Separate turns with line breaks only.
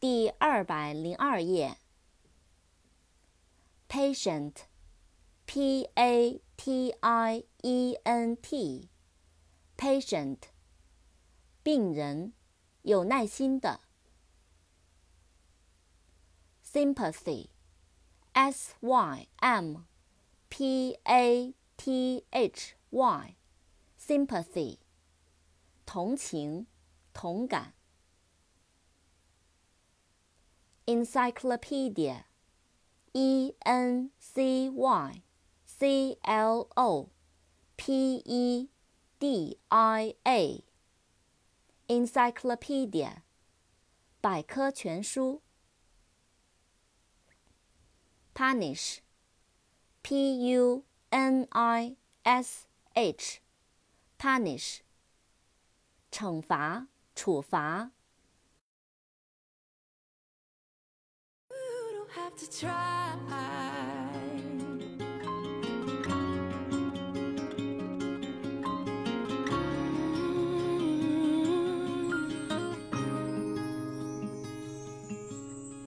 第二百零二页。patient，p a t i e n t，patient，病人，有耐心的。sympathy，s y m p a t h y，sympathy，同情，同感。encyclopedia。E N C Y C L O P E D I A，encyclopedia，百科全书。punish，P U N I S H，punish，惩罚、处罚。
Have to try